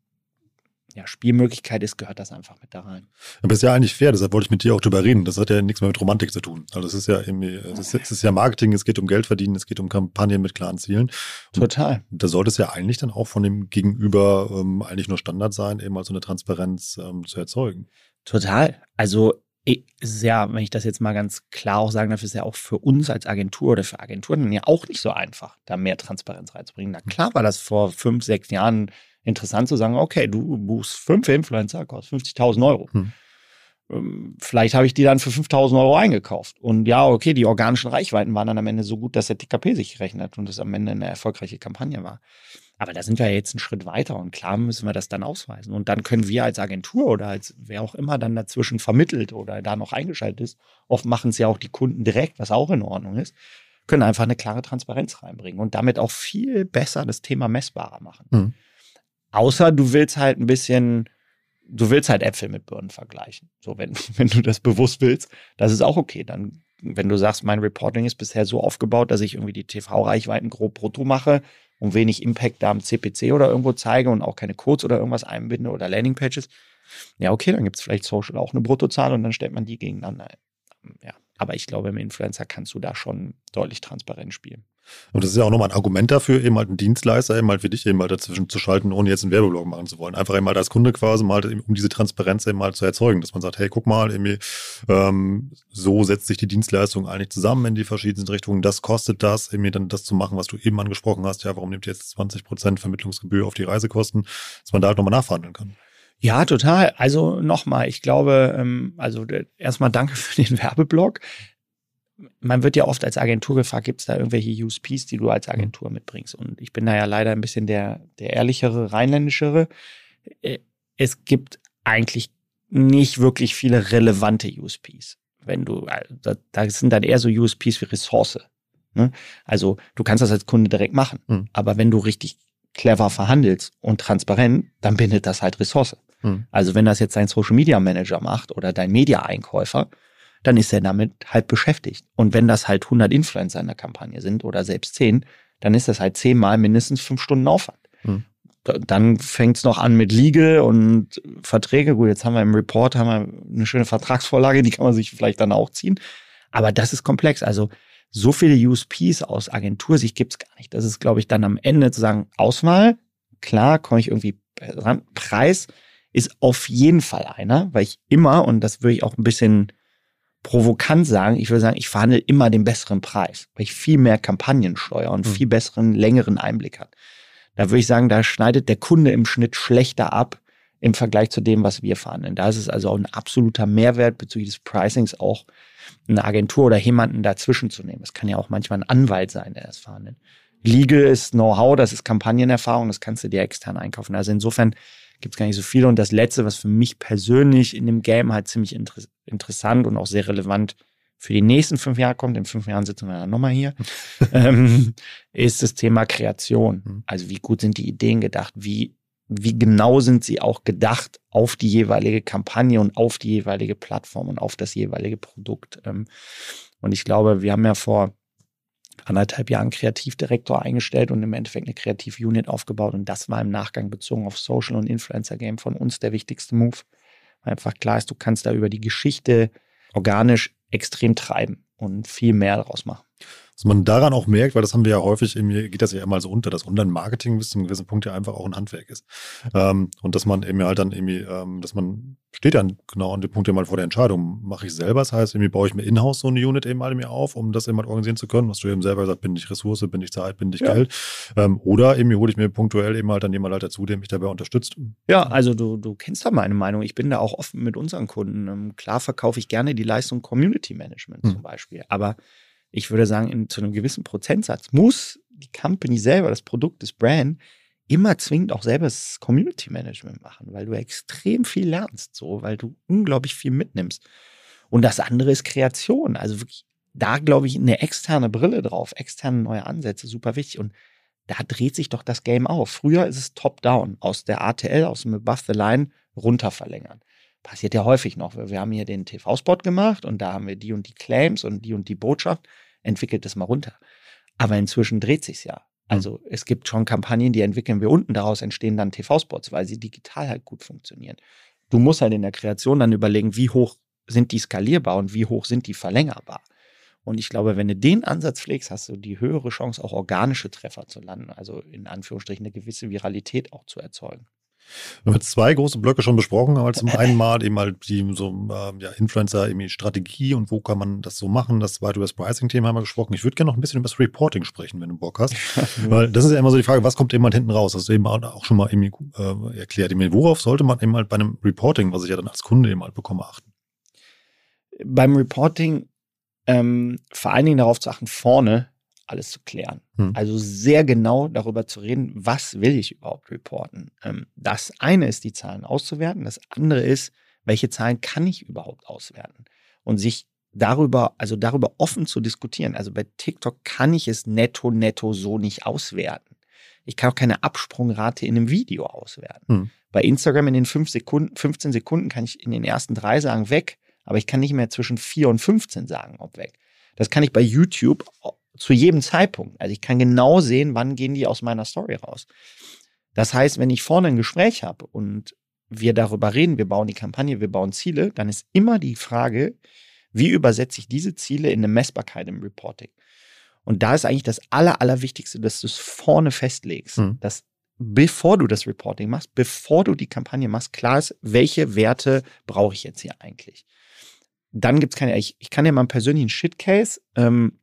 ja, Spielmöglichkeit ist, gehört das einfach mit da rein. Aber ist ja eigentlich fair, deshalb wollte ich mit dir auch drüber reden. Das hat ja nichts mehr mit Romantik zu tun. Also es ist ja irgendwie, es ist, ist, ja Marketing, es geht um Geld verdienen, es geht um Kampagnen mit klaren Zielen. Und Total. Da sollte es ja eigentlich dann auch von dem Gegenüber ähm, eigentlich nur Standard sein, eben mal so eine Transparenz ähm, zu erzeugen. Total. Also ist ja, wenn ich das jetzt mal ganz klar auch sagen darf, ist ja auch für uns als Agentur oder für Agenturen ja auch nicht so einfach, da mehr Transparenz reinzubringen. Na klar war das vor fünf, sechs Jahren interessant zu sagen, okay, du buchst fünf Influencer, kostet 50.000 Euro. Hm. Ähm, vielleicht habe ich die dann für 5000 Euro eingekauft. Und ja, okay, die organischen Reichweiten waren dann am Ende so gut, dass der TKP sich gerechnet und es am Ende eine erfolgreiche Kampagne war. Aber da sind wir jetzt einen Schritt weiter und klar müssen wir das dann ausweisen. Und dann können wir als Agentur oder als wer auch immer dann dazwischen vermittelt oder da noch eingeschaltet ist, oft machen es ja auch die Kunden direkt, was auch in Ordnung ist, können einfach eine klare Transparenz reinbringen und damit auch viel besser das Thema messbarer machen. Mhm. Außer du willst halt ein bisschen du willst halt Äpfel mit Birnen vergleichen. So, wenn, wenn du das bewusst willst, das ist auch okay. Dann, wenn du sagst, mein Reporting ist bisher so aufgebaut, dass ich irgendwie die TV-Reichweiten grob brutto mache und wenig Impact da am CPC oder irgendwo zeige und auch keine Codes oder irgendwas einbinde oder Landingpages, ja, okay, dann gibt es vielleicht Social auch eine Bruttozahl und dann stellt man die gegeneinander. Ja, aber ich glaube, im Influencer kannst du da schon deutlich transparent spielen. Und das ist ja auch nochmal ein Argument dafür, eben halt einen Dienstleister eben halt wie dich eben halt dazwischen zu schalten, ohne jetzt einen Werbeblock machen zu wollen. Einfach eben halt als Kunde quasi mal, um diese Transparenz eben halt zu erzeugen, dass man sagt, hey, guck mal, irgendwie, ähm, so setzt sich die Dienstleistung eigentlich zusammen in die verschiedensten Richtungen. Das kostet das, irgendwie dann das zu machen, was du eben angesprochen hast. Ja, warum nimmt ihr jetzt 20 Prozent Vermittlungsgebühr auf die Reisekosten, dass man da halt nochmal nachverhandeln kann. Ja, total. Also nochmal, ich glaube, ähm, also erstmal danke für den Werbeblock man wird ja oft als Agentur gefragt, gibt es da irgendwelche USPs, die du als Agentur mitbringst? Und ich bin da ja leider ein bisschen der, der ehrlichere, rheinländischere. Äh, es gibt eigentlich nicht wirklich viele relevante USPs. Wenn du, äh, da, sind dann eher so USPs wie Ressource. Ne? Also du kannst das als Kunde direkt machen. Mhm. Aber wenn du richtig clever verhandelst und transparent, dann bindet das halt Ressource. Mhm. Also wenn das jetzt dein Social Media Manager macht oder dein Media Einkäufer, dann ist er damit halt beschäftigt. Und wenn das halt 100 Influencer in der Kampagne sind oder selbst 10, dann ist das halt zehnmal mindestens fünf Stunden Aufwand. Hm. Dann fängt es noch an mit Legal und Verträge. Gut, jetzt haben wir im Report haben wir eine schöne Vertragsvorlage, die kann man sich vielleicht dann auch ziehen. Aber das ist komplex. Also so viele USPs aus Agentursicht gibt es gar nicht. Das ist, glaube ich, dann am Ende zu sagen, Auswahl, klar, komme ich irgendwie ran. Preis ist auf jeden Fall einer, weil ich immer, und das würde ich auch ein bisschen provokant sagen, ich würde sagen, ich verhandle immer den besseren Preis, weil ich viel mehr Kampagnen steuere und mhm. viel besseren, längeren Einblick hat. Da würde ich sagen, da schneidet der Kunde im Schnitt schlechter ab im Vergleich zu dem, was wir verhandeln. Da ist es also auch ein absoluter Mehrwert bezüglich des Pricings auch eine Agentur oder jemanden dazwischen zu nehmen. Es kann ja auch manchmal ein Anwalt sein, der das verhandelt. Legal ist Know-how, das ist Kampagnenerfahrung, das kannst du dir extern einkaufen. Also insofern gibt es gar nicht so viele. Und das Letzte, was für mich persönlich in dem Game halt ziemlich inter interessant und auch sehr relevant für die nächsten fünf Jahre kommt, in fünf Jahren sitzen wir dann nochmal hier, ähm, ist das Thema Kreation. Mhm. Also wie gut sind die Ideen gedacht? Wie, wie genau sind sie auch gedacht auf die jeweilige Kampagne und auf die jeweilige Plattform und auf das jeweilige Produkt? Ähm, und ich glaube, wir haben ja vor anderthalb Jahren Kreativdirektor eingestellt und im Endeffekt eine Kreativ-Unit aufgebaut. Und das war im Nachgang bezogen auf Social und Influencer-Game von uns der wichtigste Move. Weil einfach klar ist, du kannst da über die Geschichte organisch extrem treiben und viel mehr daraus machen. Was man daran auch merkt, weil das haben wir ja häufig, irgendwie geht das ja immer so unter, dass Online-Marketing bis zu einem gewissen Punkt ja einfach auch ein Handwerk ist. Ähm, und dass man eben halt dann irgendwie, ähm, dass man steht dann genau an dem Punkt ja mal vor der Entscheidung, mache ich selber, das heißt, irgendwie baue ich mir in-house so eine Unit eben mal mir auf, um das eben halt organisieren zu können, was du eben selber gesagt, bin ich Ressource, bin ich Zeit, bin ich ja. Geld. Ähm, oder eben hole ich mir punktuell eben halt dann jemand halt dazu, der mich dabei unterstützt. Ja, also du, du kennst da meine Meinung. Ich bin da auch offen mit unseren Kunden. Ähm, klar verkaufe ich gerne die Leistung Community Management hm. zum Beispiel, aber ich würde sagen, in, zu einem gewissen Prozentsatz muss die Company selber, das Produkt, das Brand, immer zwingend auch selber das Community Management machen, weil du extrem viel lernst, so, weil du unglaublich viel mitnimmst. Und das andere ist Kreation. Also wirklich, da glaube ich, eine externe Brille drauf, externe neue Ansätze, super wichtig. Und da dreht sich doch das Game auf. Früher ist es top-down, aus der ATL, aus dem Above the Line runter verlängern passiert ja häufig noch. Wir haben hier den TV-Spot gemacht und da haben wir die und die Claims und die und die Botschaft. Entwickelt das mal runter. Aber inzwischen dreht sich's ja. Also mhm. es gibt schon Kampagnen, die entwickeln wir unten. Daraus entstehen dann TV-Spots, weil sie digital halt gut funktionieren. Du musst halt in der Kreation dann überlegen, wie hoch sind die skalierbar und wie hoch sind die verlängerbar. Und ich glaube, wenn du den Ansatz pflegst, hast du die höhere Chance, auch organische Treffer zu landen. Also in Anführungsstrichen eine gewisse Viralität auch zu erzeugen. Wir haben jetzt zwei große Blöcke schon besprochen, aber zum einen mal eben halt die so äh, ja, Influencer, irgendwie Strategie und wo kann man das so machen. Das zweite über das Pricing-Thema haben wir gesprochen. Ich würde gerne noch ein bisschen über das Reporting sprechen, wenn du Bock hast. Weil das ist ja immer so die Frage, was kommt eben halt hinten raus? Das ist eben auch schon mal irgendwie äh, erklärt. Worauf sollte man eben halt bei einem Reporting, was ich ja dann als Kunde eben halt bekomme, achten? Beim Reporting ähm, vor allen Dingen darauf zu achten, vorne alles zu klären. Hm. Also sehr genau darüber zu reden, was will ich überhaupt reporten. Ähm, das eine ist, die Zahlen auszuwerten. Das andere ist, welche Zahlen kann ich überhaupt auswerten? Und sich darüber, also darüber offen zu diskutieren. Also bei TikTok kann ich es netto, netto so nicht auswerten. Ich kann auch keine Absprungrate in einem Video auswerten. Hm. Bei Instagram in den fünf Sekunden, 15 Sekunden kann ich in den ersten drei sagen weg, aber ich kann nicht mehr zwischen vier und 15 sagen, ob weg. Das kann ich bei YouTube zu jedem Zeitpunkt. Also ich kann genau sehen, wann gehen die aus meiner Story raus. Das heißt, wenn ich vorne ein Gespräch habe und wir darüber reden, wir bauen die Kampagne, wir bauen Ziele, dann ist immer die Frage, wie übersetze ich diese Ziele in eine Messbarkeit im Reporting? Und da ist eigentlich das Aller, Allerwichtigste, dass du es vorne festlegst, mhm. dass bevor du das Reporting machst, bevor du die Kampagne machst, klar ist, welche Werte brauche ich jetzt hier eigentlich? Dann gibt es keine, ich, ich kann dir mal einen persönlichen Shitcase ähm,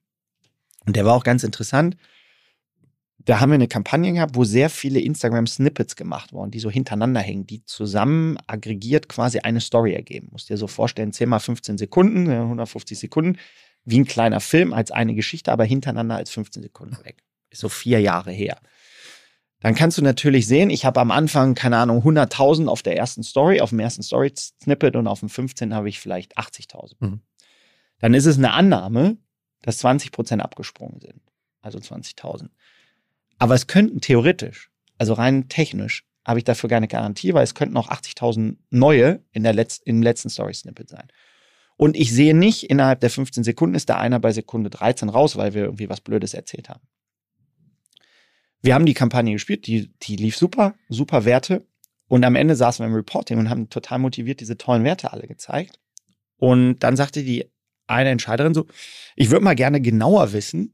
und der war auch ganz interessant. Da haben wir eine Kampagne gehabt, wo sehr viele Instagram-Snippets gemacht wurden, die so hintereinander hängen, die zusammen aggregiert quasi eine Story ergeben. Musst dir so vorstellen, 10 mal 15 Sekunden, 150 Sekunden, wie ein kleiner Film als eine Geschichte, aber hintereinander als 15 Sekunden weg. Ist so vier Jahre her. Dann kannst du natürlich sehen, ich habe am Anfang, keine Ahnung, 100.000 auf der ersten Story, auf dem ersten Story-Snippet und auf dem 15 habe ich vielleicht 80.000. Mhm. Dann ist es eine Annahme, dass 20 Prozent abgesprungen sind. Also 20.000. Aber es könnten theoretisch, also rein technisch, habe ich dafür keine Garantie, weil es könnten auch 80.000 neue in der Letz-, im letzten Story-Snippet sein. Und ich sehe nicht, innerhalb der 15 Sekunden ist da einer bei Sekunde 13 raus, weil wir irgendwie was Blödes erzählt haben. Wir haben die Kampagne gespielt, die, die lief super, super Werte. Und am Ende saßen wir im Reporting und haben total motiviert diese tollen Werte alle gezeigt. Und dann sagte die eine Entscheiderin so, ich würde mal gerne genauer wissen,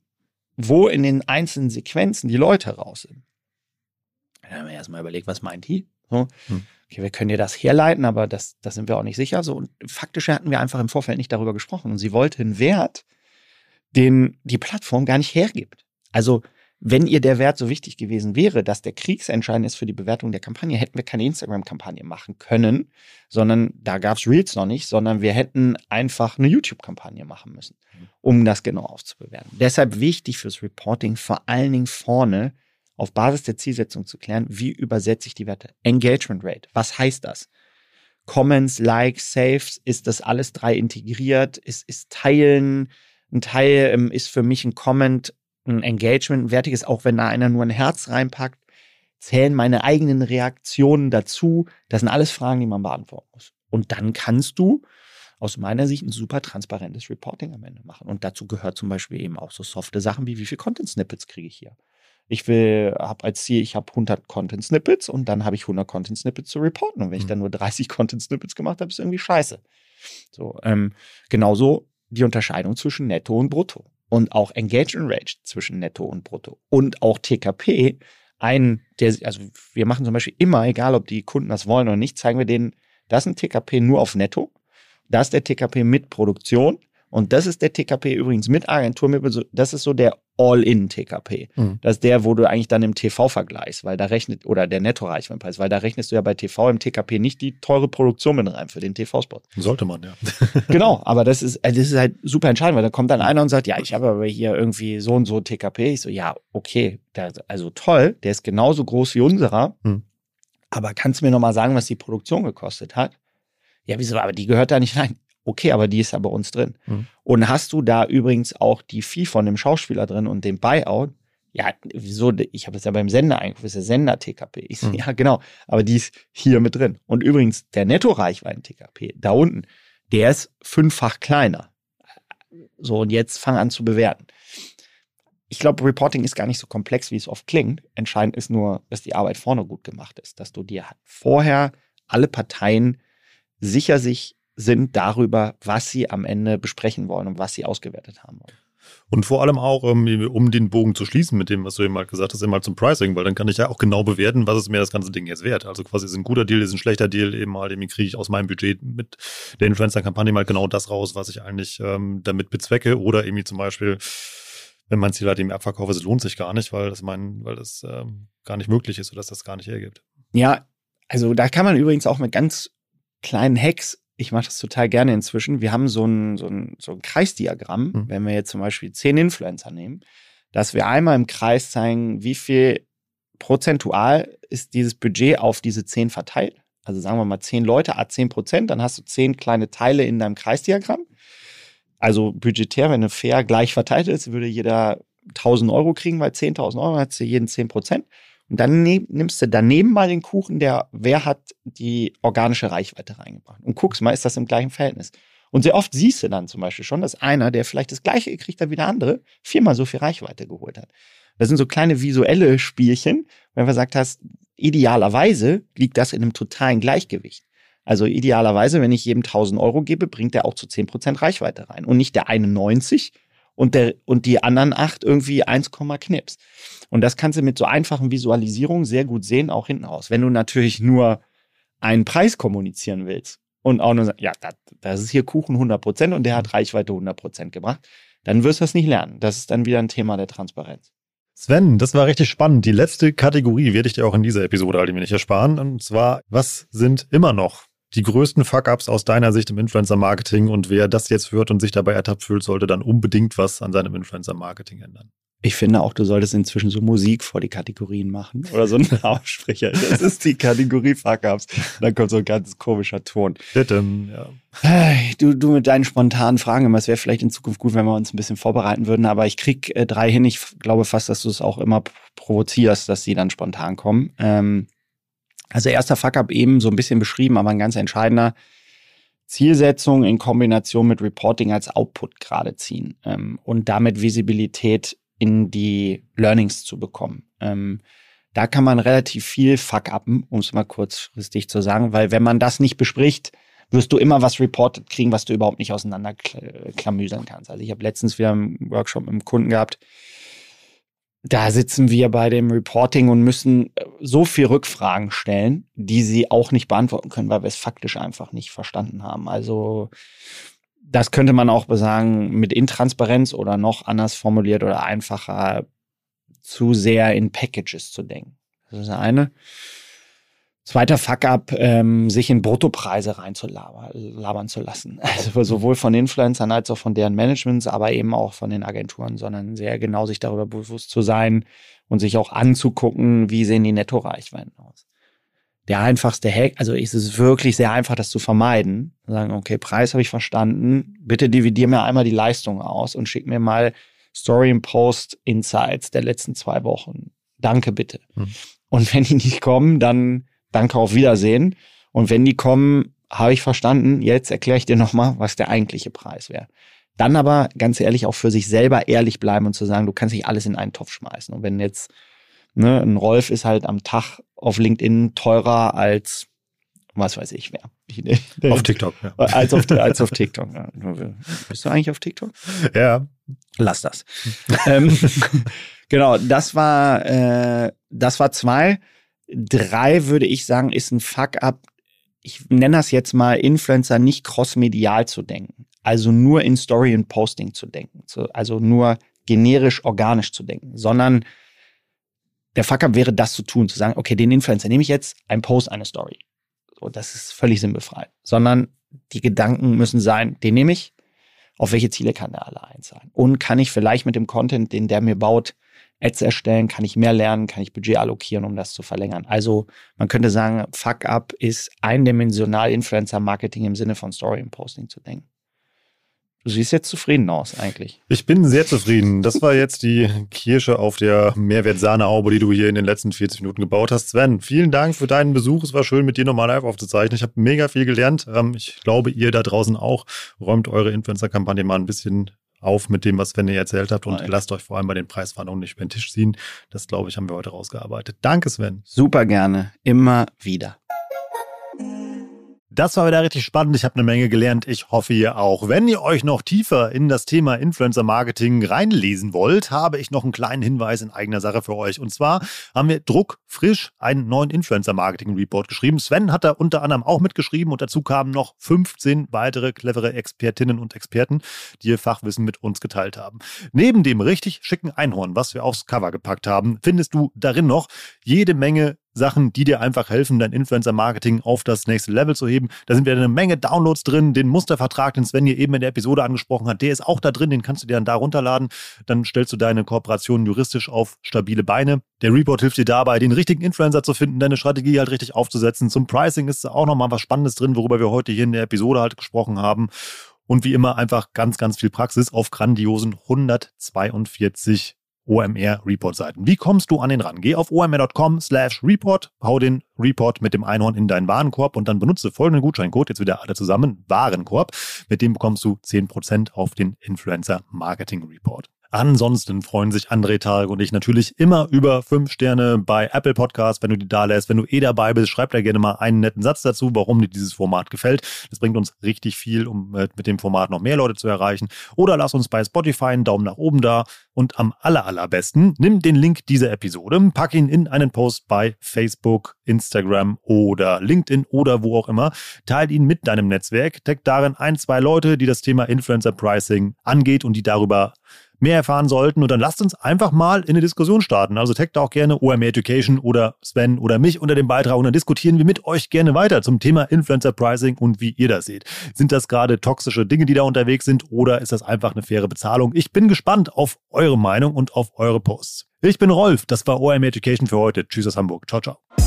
wo in den einzelnen Sequenzen die Leute raus sind. Dann haben wir erstmal überlegt, was meint die? So, hm. okay, wir können dir das herleiten, aber das, das sind wir auch nicht sicher. So, und faktisch hatten wir einfach im Vorfeld nicht darüber gesprochen. Und sie wollte einen Wert, den die Plattform gar nicht hergibt. Also wenn ihr der Wert so wichtig gewesen wäre, dass der kriegsentscheidend ist für die Bewertung der Kampagne, hätten wir keine Instagram-Kampagne machen können, sondern da gab es Reels noch nicht, sondern wir hätten einfach eine YouTube-Kampagne machen müssen, um das genau aufzubewerten. Deshalb wichtig fürs Reporting, vor allen Dingen vorne auf Basis der Zielsetzung zu klären, wie übersetze ich die Werte. Engagement Rate, was heißt das? Comments, Likes, Saves, ist das alles drei integriert? Ist, ist Teilen, ein Teil ähm, ist für mich ein Comment ein Engagement, ein wertiges, auch wenn da einer nur ein Herz reinpackt, zählen meine eigenen Reaktionen dazu. Das sind alles Fragen, die man beantworten muss. Und dann kannst du aus meiner Sicht ein super transparentes Reporting am Ende machen. Und dazu gehört zum Beispiel eben auch so softe Sachen wie, wie viele Content-Snippets kriege ich hier? Ich will, habe als Ziel, ich habe 100 Content-Snippets und dann habe ich 100 Content-Snippets zu reporten. Und wenn ich mhm. dann nur 30 Content-Snippets gemacht habe, ist irgendwie scheiße. So, ähm, genauso die Unterscheidung zwischen Netto und Brutto und auch Engagement Rate zwischen Netto und Brutto. Und auch TKP, ein, der, also wir machen zum Beispiel immer, egal ob die Kunden das wollen oder nicht, zeigen wir denen, das ist ein TKP nur auf Netto, das ist der TKP mit Produktion und das ist der TKP übrigens mit Agentur, das ist so der All-in-TKP. Mhm. Das ist der, wo du eigentlich dann im TV vergleichst, weil da rechnet, oder der Netto-Reichweitenpreis, weil da rechnest du ja bei TV im TKP nicht die teure Produktion mit rein für den TV-Spot. Sollte man, ja. genau, aber das ist, äh, das ist halt super entscheidend, weil da kommt dann einer und sagt, ja, ich habe aber hier irgendwie so und so TKP. Ich so, ja, okay, der, also toll, der ist genauso groß wie unserer, mhm. aber kannst du mir nochmal sagen, was die Produktion gekostet hat? Ja, wieso, aber die gehört da nicht rein. Okay, aber die ist ja bei uns drin. Mhm. Und hast du da übrigens auch die Fee von dem Schauspieler drin und den Buyout? Ja, wieso? Ich habe das ja beim Sender eingeführt, das ist ja Sender-TKP. Ich so, mhm. ja, genau, aber die ist hier mit drin. Und übrigens, der Netto-Reichweiten-TKP, da unten, der ist fünffach kleiner. So, und jetzt fang an zu bewerten. Ich glaube, Reporting ist gar nicht so komplex, wie es oft klingt. Entscheidend ist nur, dass die Arbeit vorne gut gemacht ist, dass du dir vorher alle Parteien sicher sich sind darüber, was sie am Ende besprechen wollen und was sie ausgewertet haben wollen. Und vor allem auch, ähm, um den Bogen zu schließen mit dem, was du eben halt gesagt hast, eben halt zum Pricing, weil dann kann ich ja auch genau bewerten, was ist mir das ganze Ding jetzt wert. Also quasi ist ein guter Deal, ist ein schlechter Deal, eben halt, irgendwie kriege ich aus meinem Budget mit der Influencer-Kampagne mal genau das raus, was ich eigentlich ähm, damit bezwecke. Oder irgendwie zum Beispiel, wenn mein Ziel halt eben Abverkauf ist, lohnt sich gar nicht, weil das mein, weil das ähm, gar nicht möglich ist oder dass das gar nicht hergibt. Ja, also da kann man übrigens auch mit ganz kleinen Hacks ich mache das total gerne inzwischen. Wir haben so ein, so ein, so ein Kreisdiagramm, mhm. wenn wir jetzt zum Beispiel zehn Influencer nehmen, dass wir einmal im Kreis zeigen, wie viel prozentual ist dieses Budget auf diese zehn verteilt. Also sagen wir mal zehn Leute, a zehn Prozent, dann hast du zehn kleine Teile in deinem Kreisdiagramm. Also budgetär, wenn eine fair gleich verteilt ist, würde jeder 1000 Euro kriegen, weil 10.000 Euro hat sie jeden 10 Prozent. Und dann nimmst du daneben mal den Kuchen, der, wer hat die organische Reichweite reingebracht. Und guckst mal, ist das im gleichen Verhältnis. Und sehr oft siehst du dann zum Beispiel schon, dass einer, der vielleicht das gleiche gekriegt hat wie der andere, viermal so viel Reichweite geholt hat. Das sind so kleine visuelle Spielchen, wenn du gesagt hast, idealerweise liegt das in einem totalen Gleichgewicht. Also idealerweise, wenn ich jedem 1000 Euro gebe, bringt der auch zu 10% Reichweite rein. Und nicht der 91 und, der, und die anderen acht irgendwie 1, Knips. Und das kannst du mit so einfachen Visualisierungen sehr gut sehen, auch hinten raus. Wenn du natürlich nur einen Preis kommunizieren willst und auch nur sagst, ja, das, das ist hier Kuchen 100 Prozent und der hat Reichweite 100 Prozent gebracht, dann wirst du das nicht lernen. Das ist dann wieder ein Thema der Transparenz. Sven, das war richtig spannend. Die letzte Kategorie werde ich dir auch in dieser Episode all nicht ersparen. Und zwar, was sind immer noch die größten Fuck-ups aus deiner Sicht im Influencer-Marketing? Und wer das jetzt hört und sich dabei ertappt fühlt, sollte dann unbedingt was an seinem Influencer-Marketing ändern. Ich finde auch, du solltest inzwischen so Musik vor die Kategorien machen oder so einen Aussprecher. Das ist die Kategorie Fuck-Ups. Dann kommt so ein ganz komischer Ton. Du, du mit deinen spontanen Fragen immer, es wäre vielleicht in Zukunft gut, wenn wir uns ein bisschen vorbereiten würden, aber ich krieg äh, drei hin. Ich glaube fast, dass du es auch immer provozierst, dass sie dann spontan kommen. Ähm, also erster Fuck-Up eben so ein bisschen beschrieben, aber ein ganz entscheidender. Zielsetzung in Kombination mit Reporting als Output gerade ziehen ähm, und damit Visibilität in die Learnings zu bekommen. Ähm, da kann man relativ viel fuck upen, um es mal kurzfristig zu sagen, weil wenn man das nicht bespricht, wirst du immer was reported kriegen, was du überhaupt nicht auseinanderklamüsern kannst. Also ich habe letztens wieder einen Workshop mit einem Kunden gehabt, da sitzen wir bei dem Reporting und müssen äh, so viel Rückfragen stellen, die sie auch nicht beantworten können, weil wir es faktisch einfach nicht verstanden haben. Also das könnte man auch sagen mit Intransparenz oder noch anders formuliert oder einfacher zu sehr in Packages zu denken. Das ist eine. Zweiter Fuck-up, ähm, sich in Bruttopreise reinzulabern zu lassen. Also sowohl von Influencern als auch von deren Managements, aber eben auch von den Agenturen, sondern sehr genau sich darüber bewusst zu sein und sich auch anzugucken, wie sehen die Nettoreichweiten aus der einfachste Hack, also ist es wirklich sehr einfach, das zu vermeiden. Sagen, okay, Preis habe ich verstanden, bitte dividier mir einmal die Leistung aus und schick mir mal Story and Post Insights der letzten zwei Wochen. Danke bitte. Mhm. Und wenn die nicht kommen, dann danke auf Wiedersehen. Und wenn die kommen, habe ich verstanden, jetzt erkläre ich dir nochmal, was der eigentliche Preis wäre. Dann aber ganz ehrlich auch für sich selber ehrlich bleiben und zu sagen, du kannst nicht alles in einen Topf schmeißen. Und wenn jetzt Ne, ein Rolf ist halt am Tag auf LinkedIn teurer als was weiß ich wer. auf TikTok, ja. Als auf, als auf TikTok. Ja. Bist du eigentlich auf TikTok? Ja. Lass das. ähm, genau, das war, äh, das war zwei. Drei würde ich sagen, ist ein Fuck-up. Ich nenne das jetzt mal Influencer nicht crossmedial zu denken. Also nur in Story und Posting zu denken. Also nur generisch organisch zu denken, sondern der Fuck-up wäre, das zu tun, zu sagen, okay, den Influencer nehme ich jetzt, ein Post, eine Story. So, das ist völlig sinnbefreit. Sondern die Gedanken müssen sein, den nehme ich, auf welche Ziele kann der alle einzahlen? Und kann ich vielleicht mit dem Content, den der mir baut, Ads erstellen, kann ich mehr lernen, kann ich Budget allokieren, um das zu verlängern. Also man könnte sagen, Fuck-up ist eindimensional Influencer-Marketing im Sinne von Story und Posting zu denken. Du siehst jetzt zufrieden aus, eigentlich. Ich bin sehr zufrieden. Das war jetzt die Kirsche auf der Mehrwert-Sahne-Haube, die du hier in den letzten 40 Minuten gebaut hast. Sven, vielen Dank für deinen Besuch. Es war schön, mit dir nochmal live aufzuzeichnen. Ich habe mega viel gelernt. Ähm, ich glaube, ihr da draußen auch. Räumt eure Influencer-Kampagne mal ein bisschen auf mit dem, was Sven ihr erzählt habt und Nein. lasst euch vor allem bei den Preisverhandlungen nicht über den Tisch ziehen. Das, glaube ich, haben wir heute rausgearbeitet. Danke, Sven. Super gerne. Immer wieder. Das war wieder richtig spannend. Ich habe eine Menge gelernt. Ich hoffe, ihr auch. Wenn ihr euch noch tiefer in das Thema Influencer Marketing reinlesen wollt, habe ich noch einen kleinen Hinweis in eigener Sache für euch. Und zwar haben wir Druck frisch einen neuen Influencer Marketing Report geschrieben. Sven hat da unter anderem auch mitgeschrieben und dazu kamen noch 15 weitere clevere Expertinnen und Experten, die ihr Fachwissen mit uns geteilt haben. Neben dem richtig schicken Einhorn, was wir aufs Cover gepackt haben, findest du darin noch jede Menge Sachen, die dir einfach helfen, dein Influencer-Marketing auf das nächste Level zu heben. Da sind wieder eine Menge Downloads drin. Den Mustervertrag, den Sven hier eben in der Episode angesprochen hat, der ist auch da drin. Den kannst du dir dann da runterladen. Dann stellst du deine Kooperation juristisch auf stabile Beine. Der Report hilft dir dabei, den richtigen Influencer zu finden, deine Strategie halt richtig aufzusetzen. Zum Pricing ist da auch nochmal was Spannendes drin, worüber wir heute hier in der Episode halt gesprochen haben. Und wie immer einfach ganz, ganz viel Praxis auf grandiosen 142 OMR-Report-Seiten. Wie kommst du an den ran? Geh auf omr.com slash report, hau den Report mit dem Einhorn in deinen Warenkorb und dann benutze folgenden Gutscheincode, jetzt wieder alle zusammen, Warenkorb. Mit dem bekommst du 10% auf den Influencer Marketing Report. Ansonsten freuen sich André Tarek und ich natürlich immer über fünf Sterne bei Apple Podcasts, wenn du die da lässt. Wenn du eh dabei bist, schreib da gerne mal einen netten Satz dazu, warum dir dieses Format gefällt. Das bringt uns richtig viel, um mit dem Format noch mehr Leute zu erreichen. Oder lass uns bei Spotify einen Daumen nach oben da. Und am aller, allerbesten, nimm den Link dieser Episode, pack ihn in einen Post bei Facebook, Instagram oder LinkedIn oder wo auch immer. Teil ihn mit deinem Netzwerk. Tag darin ein, zwei Leute, die das Thema Influencer Pricing angeht und die darüber mehr erfahren sollten. Und dann lasst uns einfach mal in eine Diskussion starten. Also taggt auch gerne OMR Education oder Sven oder mich unter dem Beitrag und dann diskutieren wir mit euch gerne weiter zum Thema Influencer Pricing und wie ihr das seht. Sind das gerade toxische Dinge, die da unterwegs sind oder ist das einfach eine faire Bezahlung? Ich bin gespannt auf eure Meinung und auf eure Posts. Ich bin Rolf, das war OMR Education für heute. Tschüss aus Hamburg. Ciao, ciao.